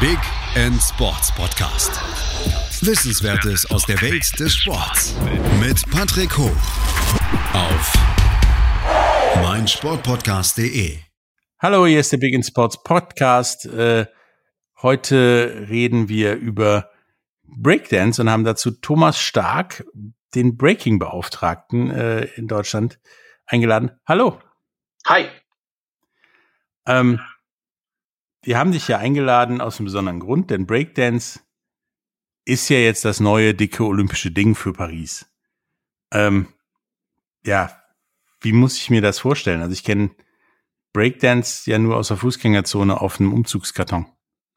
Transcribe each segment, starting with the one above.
Big End Sports Podcast. Wissenswertes aus der Welt des Sports mit Patrick Hoch auf meinsportpodcast.de. Hallo, hier ist der Big End Sports Podcast. Äh, heute reden wir über Breakdance und haben dazu Thomas Stark, den Breaking-Beauftragten äh, in Deutschland, eingeladen. Hallo. Hi. Ähm, wir haben dich ja eingeladen aus einem besonderen Grund, denn Breakdance ist ja jetzt das neue dicke olympische Ding für Paris. Ähm, ja, wie muss ich mir das vorstellen? Also ich kenne Breakdance ja nur aus der Fußgängerzone auf einem Umzugskarton.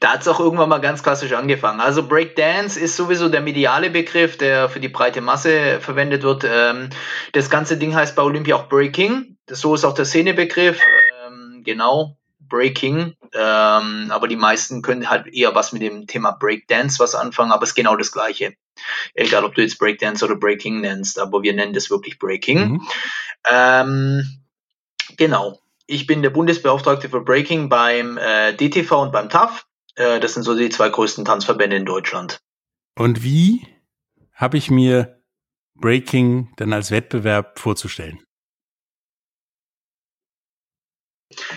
da hat es auch irgendwann mal ganz klassisch angefangen. Also Breakdance ist sowieso der mediale Begriff, der für die breite Masse verwendet wird. Ähm, das ganze Ding heißt bei Olympia auch Breaking. So ist auch der Szenebegriff. Ähm, genau, Breaking. Ähm, aber die meisten können halt eher was mit dem Thema Breakdance was anfangen, aber es ist genau das Gleiche. Egal, ob du jetzt Breakdance oder Breaking nennst, aber wir nennen das wirklich Breaking. Mhm. Ähm, genau. Ich bin der Bundesbeauftragte für Breaking beim äh, DTV und beim TAF. Äh, das sind so die zwei größten Tanzverbände in Deutschland. Und wie habe ich mir Breaking dann als Wettbewerb vorzustellen?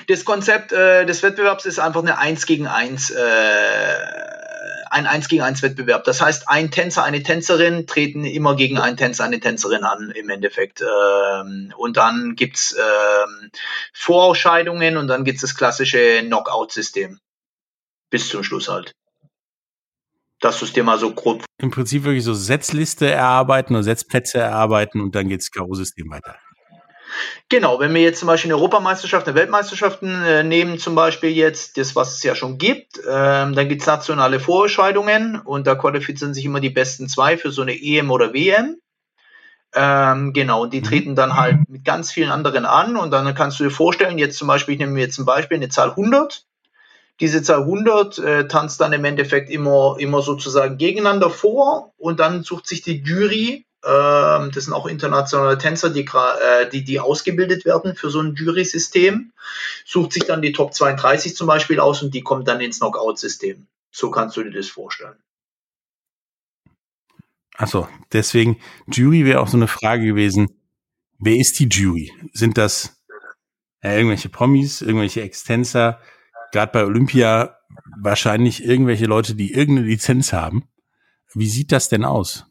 Das Konzept äh, des Wettbewerbs ist einfach eine 1 gegen 1, äh, ein 1 gegen 1 Wettbewerb. Das heißt, ein Tänzer, eine Tänzerin treten immer gegen einen Tänzer, eine Tänzerin an im Endeffekt. Ähm, und dann gibt's ähm, Vorausscheidungen und dann gibt's das klassische Knockout-System. Bis zum Schluss halt. Das System also grob. Im Prinzip wirklich so Setzliste erarbeiten oder Setzplätze erarbeiten und dann geht's K.O.-System weiter. Genau, wenn wir jetzt zum Beispiel eine Europameisterschaft, eine Weltmeisterschaften äh, nehmen, zum Beispiel jetzt das, was es ja schon gibt, ähm, dann gibt es nationale Vorentscheidungen und da qualifizieren sich immer die besten zwei für so eine EM oder WM. Ähm, genau, und die mhm. treten dann halt mit ganz vielen anderen an und dann kannst du dir vorstellen, jetzt zum Beispiel, ich nehme mir jetzt ein Beispiel, eine Zahl 100. Diese Zahl 100 äh, tanzt dann im Endeffekt immer, immer sozusagen gegeneinander vor und dann sucht sich die Jury ähm, das sind auch internationale Tänzer, die, äh, die, die ausgebildet werden für so ein Jury-System. Sucht sich dann die Top 32 zum Beispiel aus und die kommt dann ins Knockout-System. So kannst du dir das vorstellen. Achso, deswegen, Jury wäre auch so eine Frage gewesen. Wer ist die Jury? Sind das ja, irgendwelche Promis, irgendwelche Extenser? Gerade bei Olympia wahrscheinlich irgendwelche Leute, die irgendeine Lizenz haben. Wie sieht das denn aus?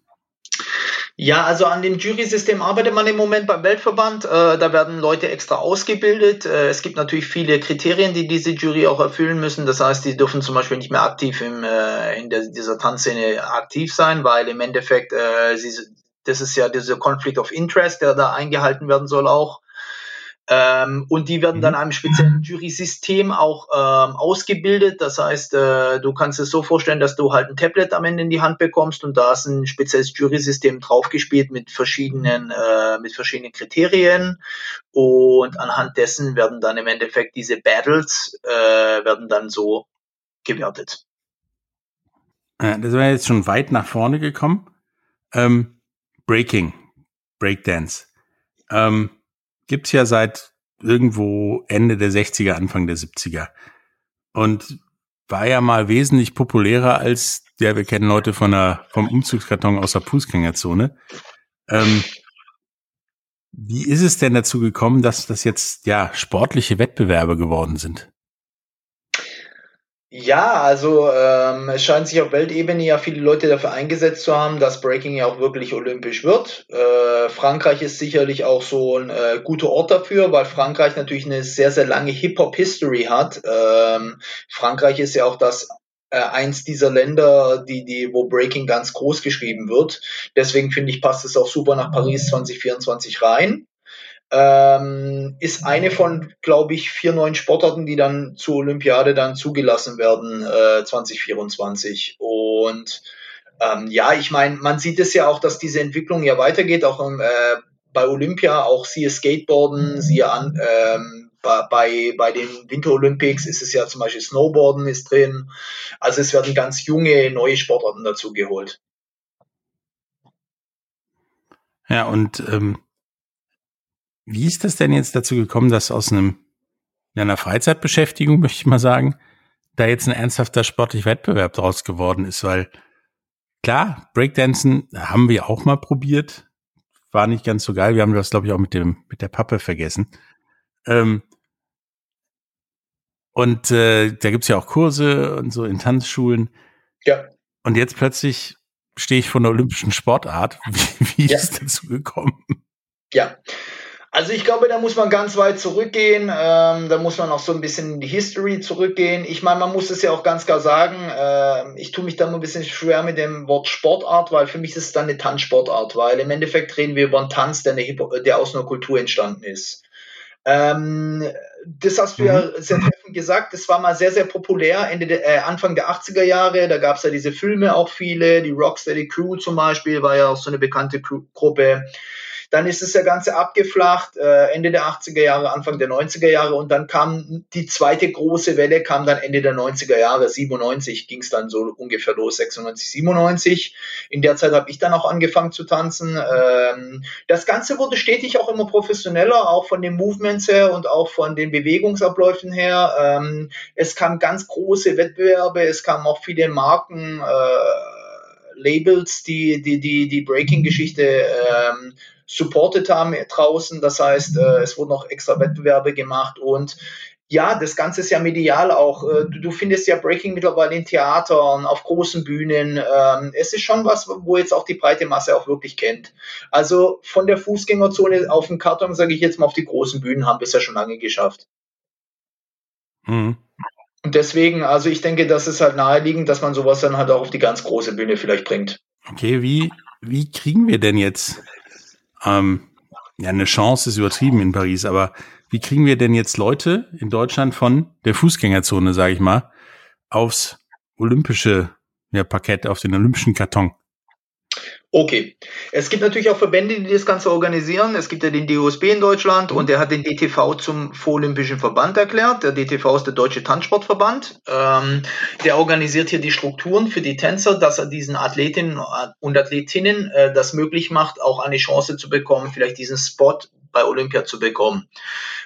Ja, also an dem Jury-System arbeitet man im Moment beim Weltverband. Äh, da werden Leute extra ausgebildet. Äh, es gibt natürlich viele Kriterien, die diese Jury auch erfüllen müssen. Das heißt, die dürfen zum Beispiel nicht mehr aktiv im, äh, in der, dieser Tanzszene aktiv sein, weil im Endeffekt, äh, sie, das ist ja dieser Conflict of Interest, der da eingehalten werden soll auch. Ähm, und die werden dann mhm. einem speziellen Jury-System auch ähm, ausgebildet. Das heißt, äh, du kannst es so vorstellen, dass du halt ein Tablet am Ende in die Hand bekommst und da ist ein spezielles Jury-System draufgespielt mit verschiedenen, äh, mit verschiedenen Kriterien. Und anhand dessen werden dann im Endeffekt diese Battles äh, werden dann so gewertet. Äh, das wäre jetzt schon weit nach vorne gekommen. Ähm, Breaking, Breakdance. Ähm, gibt's ja seit irgendwo Ende der 60er, Anfang der 70er. Und war ja mal wesentlich populärer als, ja, wir kennen Leute von der, vom Umzugskarton aus der Fußgängerzone. Ähm, wie ist es denn dazu gekommen, dass das jetzt, ja, sportliche Wettbewerbe geworden sind? Ja, also ähm, es scheint sich auf Weltebene ja viele Leute dafür eingesetzt zu haben, dass Breaking ja auch wirklich olympisch wird. Äh, Frankreich ist sicherlich auch so ein äh, guter Ort dafür, weil Frankreich natürlich eine sehr, sehr lange Hip-Hop-History hat. Ähm, Frankreich ist ja auch das äh, eins dieser Länder, die, die, wo Breaking ganz groß geschrieben wird. Deswegen finde ich, passt es auch super nach Paris 2024 rein ähm, ist eine von, glaube ich, vier neuen Sportarten, die dann zur Olympiade dann zugelassen werden äh, 2024. Und ähm, ja, ich meine, man sieht es ja auch, dass diese Entwicklung ja weitergeht, auch äh, bei Olympia, auch siehe Skateboarden, siehe an, ähm, bei, bei den Winter Olympics ist es ja zum Beispiel Snowboarden ist drin. Also es werden ganz junge, neue Sportarten dazu geholt. Ja, und ähm, wie ist das denn jetzt dazu gekommen, dass aus einem, einer Freizeitbeschäftigung, möchte ich mal sagen, da jetzt ein ernsthafter sportlicher Wettbewerb draus geworden ist, weil klar, Breakdancen haben wir auch mal probiert, war nicht ganz so geil. Wir haben das, glaube ich, auch mit dem mit der Pappe vergessen. Ähm, und äh, da gibt's ja auch Kurse und so in Tanzschulen. Ja. Und jetzt plötzlich stehe ich vor einer olympischen Sportart. Wie, wie ja. ist dazu gekommen? Ja, also ich glaube, da muss man ganz weit zurückgehen. Ähm, da muss man auch so ein bisschen in die History zurückgehen. Ich meine, man muss es ja auch ganz klar sagen. Äh, ich tue mich da mal ein bisschen schwer mit dem Wort Sportart, weil für mich ist es dann eine Tanzsportart, weil im Endeffekt reden wir über einen Tanz, der, eine, der aus einer Kultur entstanden ist. Ähm, das hast du mhm. ja sehr treffend gesagt. Das war mal sehr, sehr populär Ende der, äh, Anfang der 80er Jahre. Da gab es ja diese Filme auch viele. Die Rocksteady Crew zum Beispiel war ja auch so eine bekannte Gruppe. Dann ist das Ganze abgeflacht, äh, Ende der 80er Jahre, Anfang der 90er Jahre und dann kam die zweite große Welle, kam dann Ende der 90er Jahre, 97 ging es dann so ungefähr los, 96, 97. In der Zeit habe ich dann auch angefangen zu tanzen. Ähm, das Ganze wurde stetig auch immer professioneller, auch von den Movements her und auch von den Bewegungsabläufen her. Ähm, es kamen ganz große Wettbewerbe, es kamen auch viele Marken. Äh, Labels, die die, die, die Breaking-Geschichte ähm, supported haben draußen. Das heißt, äh, es wurden noch extra Wettbewerbe gemacht und ja, das Ganze ist ja medial auch. Äh, du, du findest ja Breaking mittlerweile in Theatern, auf großen Bühnen. Ähm, es ist schon was, wo jetzt auch die breite Masse auch wirklich kennt. Also von der Fußgängerzone auf den Karton, sage ich jetzt mal, auf die großen Bühnen haben wir es ja schon lange geschafft. Mhm. Und deswegen, also ich denke, das ist halt naheliegend, dass man sowas dann halt auch auf die ganz große Bühne vielleicht bringt. Okay, wie, wie kriegen wir denn jetzt ähm, ja, eine Chance ist übertrieben in Paris, aber wie kriegen wir denn jetzt Leute in Deutschland von der Fußgängerzone, sage ich mal, aufs olympische ja, Parkett, auf den olympischen Karton? Okay. Es gibt natürlich auch Verbände, die das Ganze organisieren. Es gibt ja den DOSB in Deutschland und der hat den DTV zum Vorolympischen Verband erklärt. Der DTV ist der Deutsche Tanzsportverband. Ähm, der organisiert hier die Strukturen für die Tänzer, dass er diesen Athletinnen und Athletinnen äh, das möglich macht, auch eine Chance zu bekommen, vielleicht diesen Spot bei Olympia zu bekommen.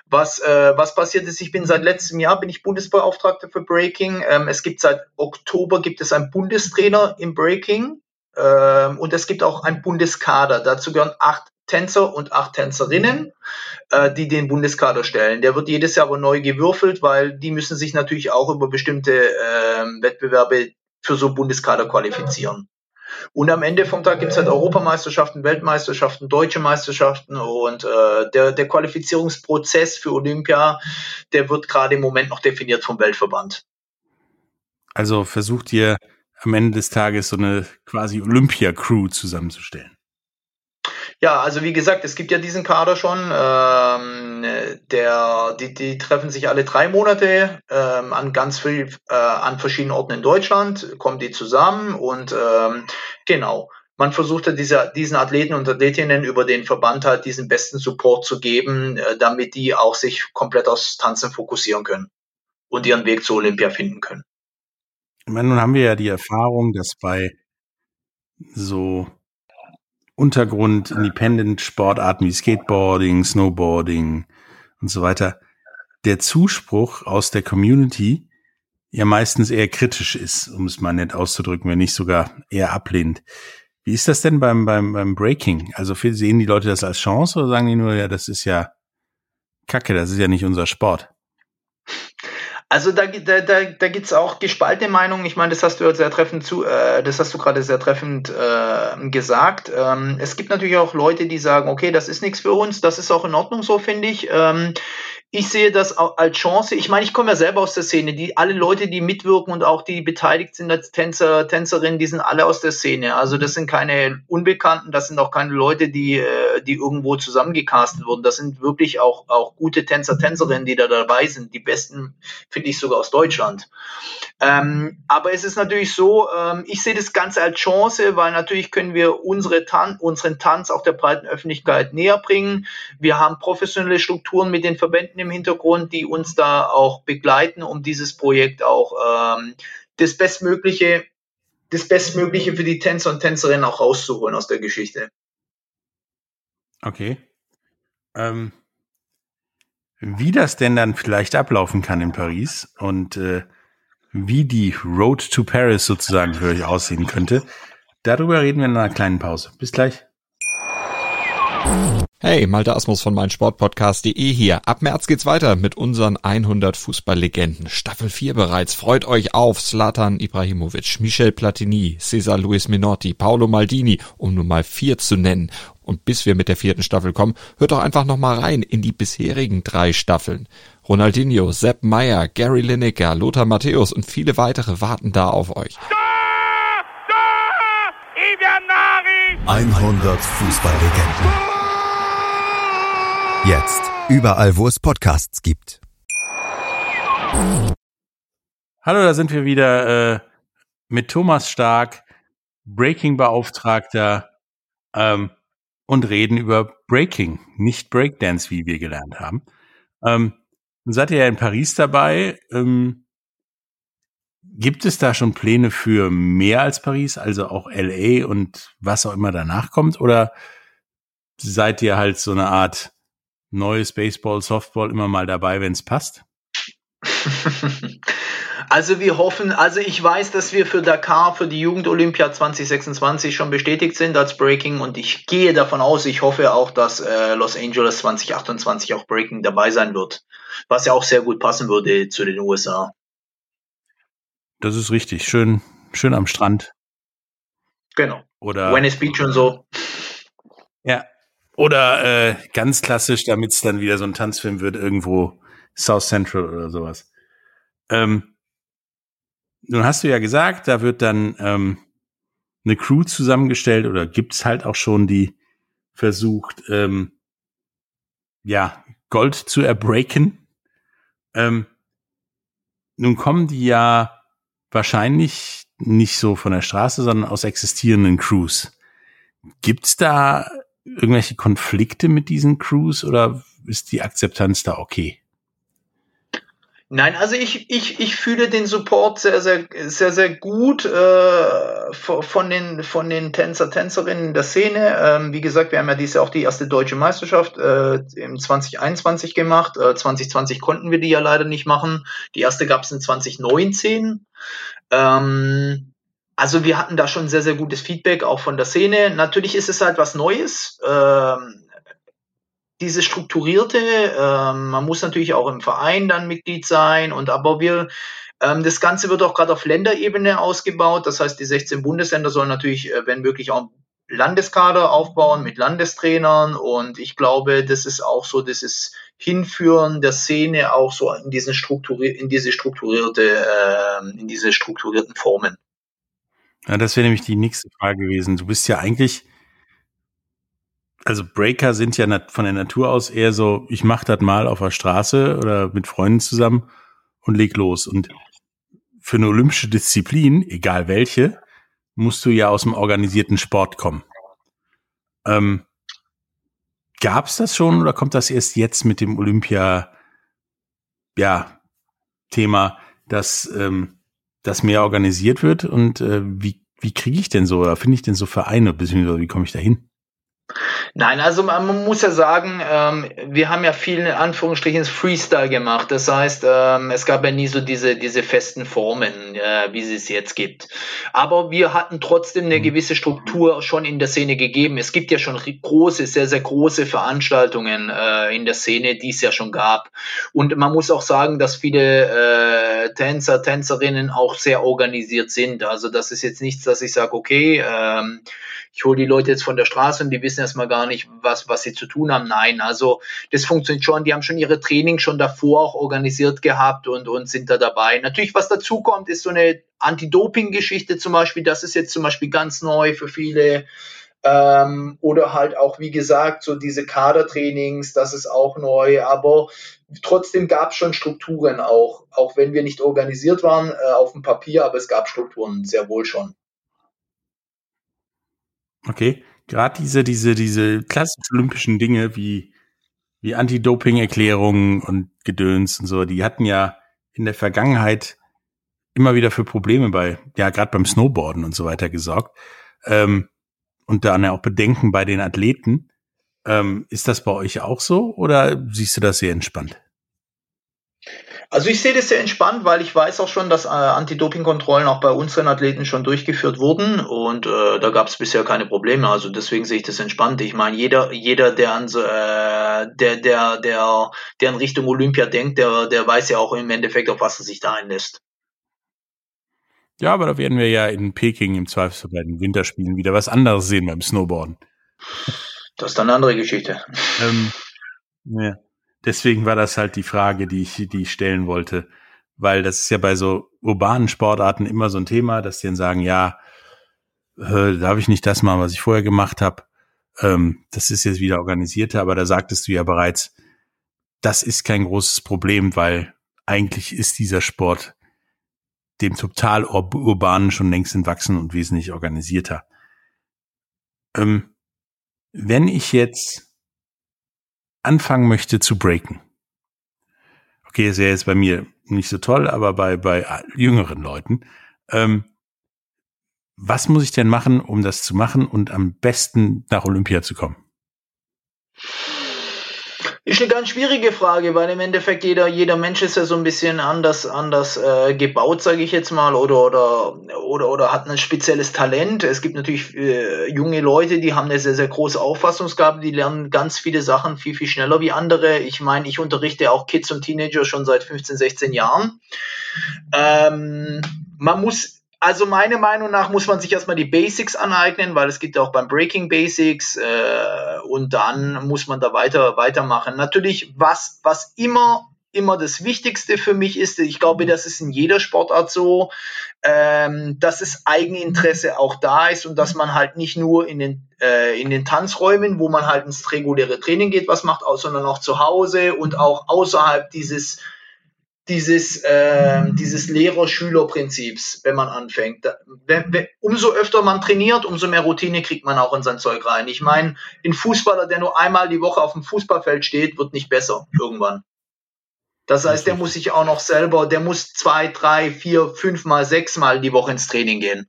Was, äh, was passiert ist, ich bin seit letztem Jahr, bin ich Bundesbeauftragter für Breaking. Ähm, es gibt seit Oktober gibt es einen Bundestrainer im Breaking. Ähm, und es gibt auch ein Bundeskader. Dazu gehören acht Tänzer und acht Tänzerinnen, äh, die den Bundeskader stellen. Der wird jedes Jahr aber neu gewürfelt, weil die müssen sich natürlich auch über bestimmte äh, Wettbewerbe für so Bundeskader qualifizieren. Und am Ende vom Tag gibt es halt Europameisterschaften, Weltmeisterschaften, deutsche Meisterschaften und äh, der, der Qualifizierungsprozess für Olympia, der wird gerade im Moment noch definiert vom Weltverband. Also versucht ihr am Ende des Tages so eine quasi Olympia-Crew zusammenzustellen. Ja, also wie gesagt, es gibt ja diesen Kader schon. Ähm, der, die, die treffen sich alle drei Monate ähm, an ganz viel, äh, an verschiedenen Orten in Deutschland, kommen die zusammen und ähm, genau. Man versucht ja diese, diesen Athleten und Athletinnen über den Verband halt diesen besten Support zu geben, äh, damit die auch sich komplett aufs Tanzen fokussieren können und ihren Weg zur Olympia finden können. Ich meine, nun haben wir ja die Erfahrung, dass bei so Untergrund, Independent Sportarten wie Skateboarding, Snowboarding und so weiter, der Zuspruch aus der Community ja meistens eher kritisch ist, um es mal nett auszudrücken, wenn nicht sogar eher ablehnend. Wie ist das denn beim, beim, beim Breaking? Also sehen die Leute das als Chance oder sagen die nur, ja, das ist ja Kacke, das ist ja nicht unser Sport? Also da, da, da, da gibt auch gespaltene Meinungen. Ich meine, das hast du sehr treffend zu, äh, das hast du gerade sehr treffend äh, gesagt. Ähm, es gibt natürlich auch Leute, die sagen, okay, das ist nichts für uns, das ist auch in Ordnung so, finde ich. Ähm, ich sehe das als Chance. Ich meine, ich komme ja selber aus der Szene. Die alle Leute, die mitwirken und auch die beteiligt sind als Tänzer, Tänzerinnen, die sind alle aus der Szene. Also das sind keine Unbekannten, das sind auch keine Leute, die, äh, die irgendwo zusammengecastet wurden. Das sind wirklich auch, auch gute Tänzer, Tänzerinnen, die da dabei sind. Die besten finde ich sogar aus Deutschland. Ähm, aber es ist natürlich so, ähm, ich sehe das Ganze als Chance, weil natürlich können wir unsere Tan unseren Tanz auch der breiten Öffentlichkeit näher bringen. Wir haben professionelle Strukturen mit den Verbänden im Hintergrund, die uns da auch begleiten, um dieses Projekt auch ähm, das Bestmögliche, das Bestmögliche für die Tänzer und Tänzerinnen auch rauszuholen aus der Geschichte. Okay. Ähm, wie das denn dann vielleicht ablaufen kann in Paris und äh, wie die Road to Paris sozusagen für euch aussehen könnte. Darüber reden wir in einer kleinen Pause. Bis gleich. Hey, Malte Asmus von meinsportpodcast.de hier. Ab März geht's weiter mit unseren 100 Fußballlegenden. Staffel 4 bereits. Freut euch auf Slatan Ibrahimovic, Michel Platini, Cesar Luis Minotti, Paolo Maldini, um nur mal vier zu nennen. Und bis wir mit der vierten Staffel kommen, hört doch einfach noch mal rein in die bisherigen drei Staffeln. Ronaldinho, Sepp Meyer, Gary Lineker, Lothar Matthäus und viele weitere warten da auf euch. 100 Fußballlegenden. Jetzt. Überall, wo es Podcasts gibt. Hallo, da sind wir wieder äh, mit Thomas Stark, Breaking-Beauftragter ähm, und reden über Breaking, nicht Breakdance, wie wir gelernt haben. Ähm, seid ihr ja in Paris dabei. Ähm, gibt es da schon Pläne für mehr als Paris, also auch LA und was auch immer danach kommt? Oder seid ihr halt so eine Art neues Baseball, Softball immer mal dabei, wenn es passt? Also wir hoffen, also ich weiß, dass wir für Dakar, für die Jugend-Olympia 2026 schon bestätigt sind als Breaking und ich gehe davon aus, ich hoffe auch, dass äh, Los Angeles 2028 auch Breaking dabei sein wird, was ja auch sehr gut passen würde zu den USA. Das ist richtig, schön, schön am Strand. Genau. Oder Venice Beach und so. Ja, oder äh, ganz klassisch, damit es dann wieder so ein Tanzfilm wird, irgendwo South Central oder sowas. Ähm, nun hast du ja gesagt, da wird dann ähm, eine Crew zusammengestellt oder gibt's halt auch schon, die versucht, ähm, ja, Gold zu erbreaken. Ähm, nun kommen die ja wahrscheinlich nicht so von der Straße, sondern aus existierenden Crews. Gibt's da irgendwelche Konflikte mit diesen Crews oder ist die Akzeptanz da okay? Nein, also ich, ich, ich fühle den Support sehr, sehr, sehr, sehr gut äh, von den, von den Tänzer, Tänzerinnen der Szene. Ähm, wie gesagt, wir haben ja dieses Jahr auch die erste deutsche Meisterschaft äh, im 2021 gemacht. Äh, 2020 konnten wir die ja leider nicht machen. Die erste gab es in 2019. Ähm, also wir hatten da schon sehr, sehr gutes Feedback, auch von der Szene. Natürlich ist es halt was Neues. Ähm, diese strukturierte, ähm, man muss natürlich auch im Verein dann Mitglied sein und aber wir, ähm, das Ganze wird auch gerade auf Länderebene ausgebaut. Das heißt, die 16 Bundesländer sollen natürlich, äh, wenn möglich, auch Landeskader aufbauen mit Landestrainern und ich glaube, das ist auch so, das ist Hinführen der Szene auch so in diesen strukturiert, in diese strukturierte, äh, in diese strukturierten Formen. Ja, das wäre nämlich die nächste Frage gewesen. Du bist ja eigentlich, also Breaker sind ja von der Natur aus eher so, ich mach das mal auf der Straße oder mit Freunden zusammen und leg los. Und für eine olympische Disziplin, egal welche, musst du ja aus dem organisierten Sport kommen. Ähm, Gab es das schon oder kommt das erst jetzt mit dem Olympia, ja, Thema, dass ähm, das mehr organisiert wird und äh, wie, wie kriege ich denn so, oder finde ich denn so Vereine, beziehungsweise wie komme ich da hin? Nein, also man muss ja sagen, ähm, wir haben ja viel in Anführungsstrichen Freestyle gemacht. Das heißt, ähm, es gab ja nie so diese, diese festen Formen, äh, wie sie es jetzt gibt. Aber wir hatten trotzdem eine mhm. gewisse Struktur schon in der Szene gegeben. Es gibt ja schon große, sehr, sehr große Veranstaltungen äh, in der Szene, die es ja schon gab. Und man muss auch sagen, dass viele äh, Tänzer, Tänzerinnen auch sehr organisiert sind. Also das ist jetzt nichts, dass ich sage, okay, ähm, ich hole die Leute jetzt von der Straße und die wissen erstmal gar nicht, was, was sie zu tun haben. Nein, also das funktioniert schon. Die haben schon ihre Training schon davor auch organisiert gehabt und, und sind da dabei. Natürlich, was dazu kommt, ist so eine Anti-Doping-Geschichte zum Beispiel. Das ist jetzt zum Beispiel ganz neu für viele. Ähm, oder halt auch, wie gesagt, so diese Kadertrainings, das ist auch neu, aber trotzdem gab es schon Strukturen auch, auch wenn wir nicht organisiert waren äh, auf dem Papier, aber es gab Strukturen sehr wohl schon. Okay, gerade diese, diese, diese klassischen olympischen Dinge wie, wie Anti-Doping-Erklärungen und Gedöns und so, die hatten ja in der Vergangenheit immer wieder für Probleme bei, ja, gerade beim Snowboarden und so weiter gesorgt. Ähm, und dann ja auch Bedenken bei den Athleten. Ähm, ist das bei euch auch so oder siehst du das sehr entspannt? Also ich sehe das sehr entspannt, weil ich weiß auch schon, dass äh, Anti-Doping-Kontrollen auch bei unseren Athleten schon durchgeführt wurden und äh, da gab es bisher keine Probleme. Also deswegen sehe ich das entspannt. Ich meine, jeder, jeder, der an so, äh, der, der, der, der in Richtung Olympia denkt, der, der weiß ja auch im Endeffekt, auf was er sich da einlässt. Ja, aber da werden wir ja in Peking im Zweifelsfall bei den Winterspielen wieder was anderes sehen beim Snowboarden. Das ist dann eine andere Geschichte. Ähm, ja deswegen war das halt die Frage, die ich, die ich stellen wollte. Weil das ist ja bei so urbanen Sportarten immer so ein Thema, dass die dann sagen, ja, äh, darf ich nicht das machen, was ich vorher gemacht habe. Ähm, das ist jetzt wieder organisierter, aber da sagtest du ja bereits, das ist kein großes Problem, weil eigentlich ist dieser Sport dem total ur urbanen schon längst entwachsen und wesentlich organisierter. Ähm, wenn ich jetzt anfangen möchte zu breaken. Okay, ist ja jetzt bei mir nicht so toll, aber bei, bei jüngeren Leuten. Ähm, was muss ich denn machen, um das zu machen und am besten nach Olympia zu kommen? Ist eine ganz schwierige Frage, weil im Endeffekt jeder, jeder Mensch ist ja so ein bisschen anders, anders äh, gebaut, sage ich jetzt mal, oder, oder, oder, oder hat ein spezielles Talent. Es gibt natürlich äh, junge Leute, die haben eine sehr, sehr große Auffassungsgabe, die lernen ganz viele Sachen viel, viel schneller wie andere. Ich meine, ich unterrichte auch Kids und Teenager schon seit 15, 16 Jahren. Ähm, man muss also meiner Meinung nach muss man sich erstmal die Basics aneignen, weil es gibt auch beim Breaking Basics äh, und dann muss man da weiter weitermachen. Natürlich, was, was immer immer das Wichtigste für mich ist, ich glaube, das ist in jeder Sportart so, ähm, dass es Eigeninteresse auch da ist und dass man halt nicht nur in den, äh, in den Tanzräumen, wo man halt ins reguläre Training geht, was macht, sondern auch zu Hause und auch außerhalb dieses dieses, äh, dieses Lehrer-Schüler-Prinzips, wenn man anfängt. Umso öfter man trainiert, umso mehr Routine kriegt man auch in sein Zeug rein. Ich meine, ein Fußballer, der nur einmal die Woche auf dem Fußballfeld steht, wird nicht besser irgendwann. Das heißt, der muss sich auch noch selber, der muss zwei, drei, vier, fünfmal, sechsmal die Woche ins Training gehen.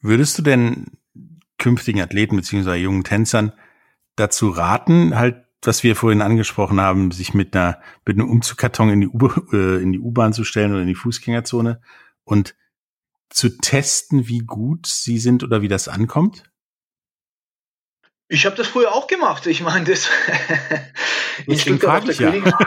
Würdest du denn künftigen Athleten beziehungsweise jungen Tänzern dazu raten, halt was wir vorhin angesprochen haben, sich mit einer mit einem Umzugkarton in die U äh, in die U-Bahn zu stellen oder in die Fußgängerzone und zu testen, wie gut sie sind oder wie das ankommt? Ich habe das früher auch gemacht. Ich meine, das in Stuttgart auf der ja.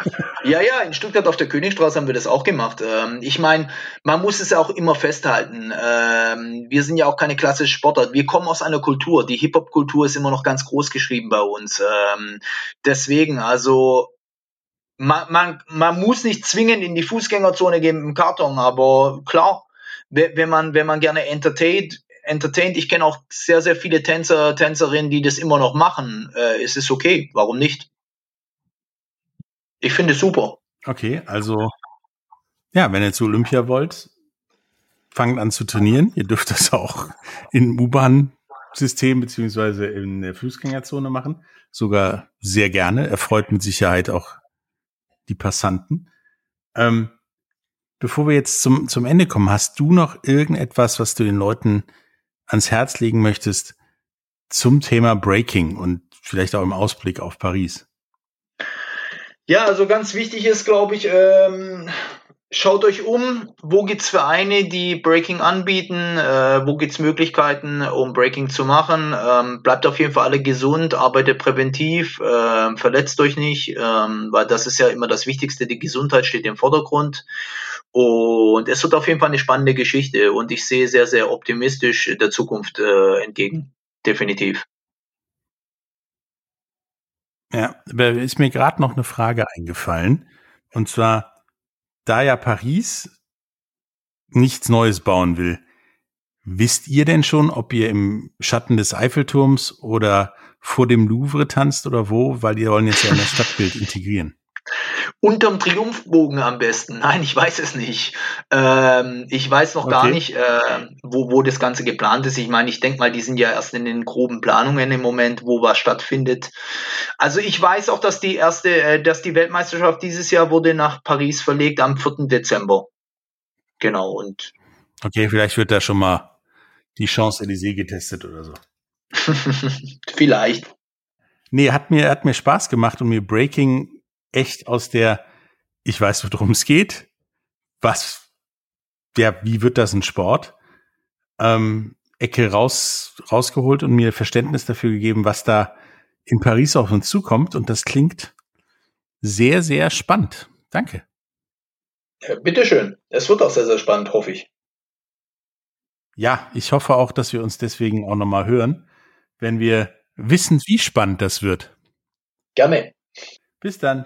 ja, ja, in Stuttgart auf der Königstraße haben wir das auch gemacht. Ähm, ich meine, man muss es auch immer festhalten. Ähm, wir sind ja auch keine klassische Sportart. Wir kommen aus einer Kultur. Die Hip-Hop-Kultur ist immer noch ganz groß geschrieben bei uns. Ähm, deswegen, also man, man, man muss nicht zwingend in die Fußgängerzone gehen mit dem Karton, aber klar, wenn man, wenn man gerne entertaint, entertained. Ich kenne auch sehr, sehr viele Tänzer, Tänzerinnen, die das immer noch machen. Äh, es ist okay. Warum nicht? Ich finde es super. Okay, also ja, wenn ihr zu Olympia wollt, fangt an zu trainieren. Ihr dürft das auch im U-Bahn-System beziehungsweise in der Fußgängerzone machen. Sogar sehr gerne. Erfreut mit Sicherheit auch die Passanten. Ähm, bevor wir jetzt zum, zum Ende kommen, hast du noch irgendetwas, was du den Leuten ans Herz legen möchtest zum Thema Breaking und vielleicht auch im Ausblick auf Paris? Ja, also ganz wichtig ist, glaube ich, ähm, schaut euch um, wo gibt's Vereine, die Breaking anbieten, äh, wo gibt's Möglichkeiten, um Breaking zu machen. Ähm, bleibt auf jeden Fall alle gesund, arbeitet präventiv, äh, verletzt euch nicht, ähm, weil das ist ja immer das Wichtigste, die Gesundheit steht im Vordergrund. Und es wird auf jeden Fall eine spannende Geschichte und ich sehe sehr, sehr optimistisch der Zukunft äh, entgegen. Definitiv. Ja, aber ist mir gerade noch eine Frage eingefallen. Und zwar, da ja Paris nichts Neues bauen will, wisst ihr denn schon, ob ihr im Schatten des Eiffelturms oder vor dem Louvre tanzt oder wo? Weil die wollen jetzt ja in das Stadtbild integrieren. Unterm Triumphbogen am besten. Nein, ich weiß es nicht. Ähm, ich weiß noch okay. gar nicht, äh, wo, wo das Ganze geplant ist. Ich meine, ich denke mal, die sind ja erst in den groben Planungen im Moment, wo was stattfindet. Also ich weiß auch, dass die erste, äh, dass die Weltmeisterschaft dieses Jahr wurde nach Paris verlegt am 4. Dezember. Genau, und. Okay, vielleicht wird da schon mal die Chance Elysée getestet oder so. vielleicht. Nee, hat mir, hat mir Spaß gemacht und mir Breaking echt aus der ich weiß, worum es geht. Was, ja, wie wird das ein Sport? Ähm, Ecke raus, rausgeholt und mir Verständnis dafür gegeben, was da in Paris auf uns zukommt. Und das klingt sehr, sehr spannend. Danke. Ja, bitteschön. Es wird auch sehr, sehr spannend, hoffe ich. Ja, ich hoffe auch, dass wir uns deswegen auch nochmal hören, wenn wir wissen, wie spannend das wird. Gerne. Bis dann.